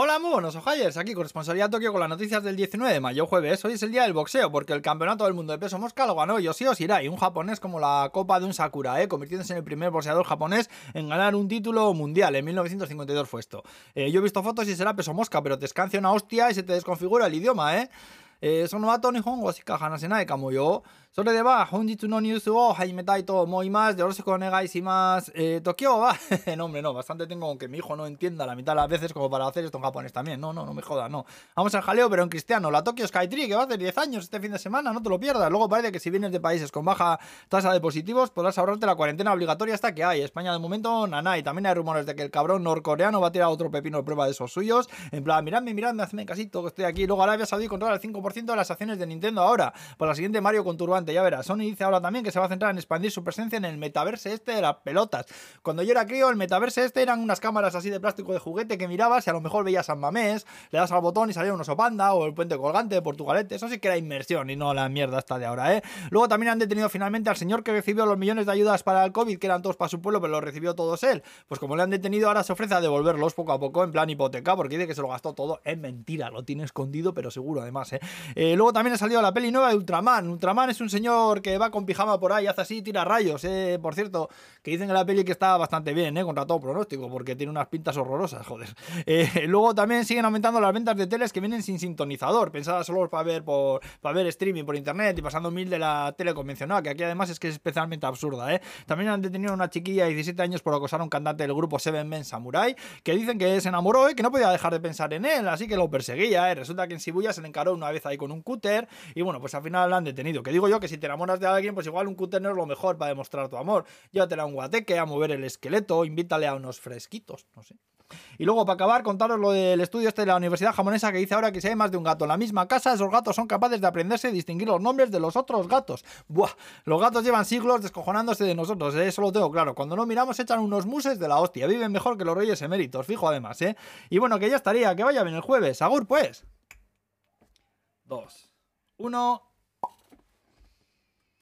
Hola, muy buenos ojayers, aquí corresponsalía Tokio con las noticias del 19 de mayo, jueves. Hoy es el día del boxeo, porque el campeonato del mundo de peso mosca lo ganó Yoshio Shirai, un japonés como la copa de un Sakura, ¿eh? convirtiéndose en el primer boxeador japonés en ganar un título mundial. En 1952 fue esto. Eh, yo he visto fotos y será peso mosca, pero te escancia una hostia y se te desconfigura el idioma, ¿eh? えー、その後日本語しか話せないかもよ。それでは本日のニュースを始めたいと思います。よろしくお願いします。Eh, Tokio va. no, hombre, no. Bastante tengo que mi hijo no entienda la mitad de las veces como para hacer esto en japonés también. No, no, no me jodas, no. Vamos al jaleo, pero en cristiano. La Tokyo Skytree, que va a hacer 10 años este fin de semana, no te lo pierdas. Luego parece que si vienes de países con baja tasa de positivos, podrás ahorrarte la cuarentena obligatoria hasta que hay. España de momento, nanay. También hay rumores de que el cabrón norcoreano va a tirar otro pepino de prueba de esos suyos. En plan, miradme, miradme, hazme casito que estoy aquí. Luego Arabia Saudí controla el 5% de las acciones de Nintendo ahora. Por la siguiente Mario con turbante, ya verás. Sony dice ahora también que se va a centrar en expandir su presencia en el metaverse este de las pelotas. Cuando yo era crío, el metaverse este eran unas cámaras así de plástico de juguete que mirabas y a lo mejor veías a Mamés, le das al botón y salía un oso panda o el puente colgante de Portugalete. Eso sí que era inmersión y no la mierda esta de ahora, ¿eh? Luego también han detenido finalmente al señor que recibió los millones de ayudas para el COVID, que eran todos para su pueblo, pero los recibió todos él. Pues como le han detenido, ahora se ofrece a devolverlos poco a poco en plan hipoteca, porque dice que se lo gastó todo. Es mentira, lo tiene escondido, pero seguro además, ¿eh? Eh luego también ha salido la peli nueva de Ultraman. Ultraman es un señor que va con pijama por ahí, hace así, tira rayos, eh. Por cierto, que dicen en la peli que está bastante bien, eh, contra todo pronóstico, porque tiene unas pintas horrorosas, joder. Eh, luego también siguen aumentando las ventas de teles que vienen sin sintonizador, pensadas solo para ver por para ver streaming por internet y pasando mil de la tele convencional, que aquí además es que es especialmente absurda, ¿eh? También han detenido a una chiquilla de 17 años por acosar a un cantante del grupo Seven Men Samurai, que dicen que se enamoró y que no podía dejar de pensar en él, así que lo perseguía. Resulta que en Shibuya se le encaró una vez ahí con un cúter y bueno, pues al final la han detenido. Que digo yo que si te enamoras de alguien, pues igual un cúter no es lo mejor para demostrar tu amor. Llévatela a un guateque, a mover el esqueleto, invítale a unos fresquitos, no sé. Y luego, para acabar, contaros lo del estudio este de la Universidad Japonesa que dice ahora que si hay más de un gato en la misma casa, esos gatos son capaces de aprenderse y distinguir los nombres de los otros gatos. Buah, los gatos llevan siglos descojonándose de nosotros, ¿eh? eso lo tengo claro. Cuando no miramos, echan unos muses de la hostia. Viven mejor que los reyes eméritos, fijo además, ¿eh? Y bueno, que ya estaría, que vaya bien el jueves. Agur, pues. Dos. Uno.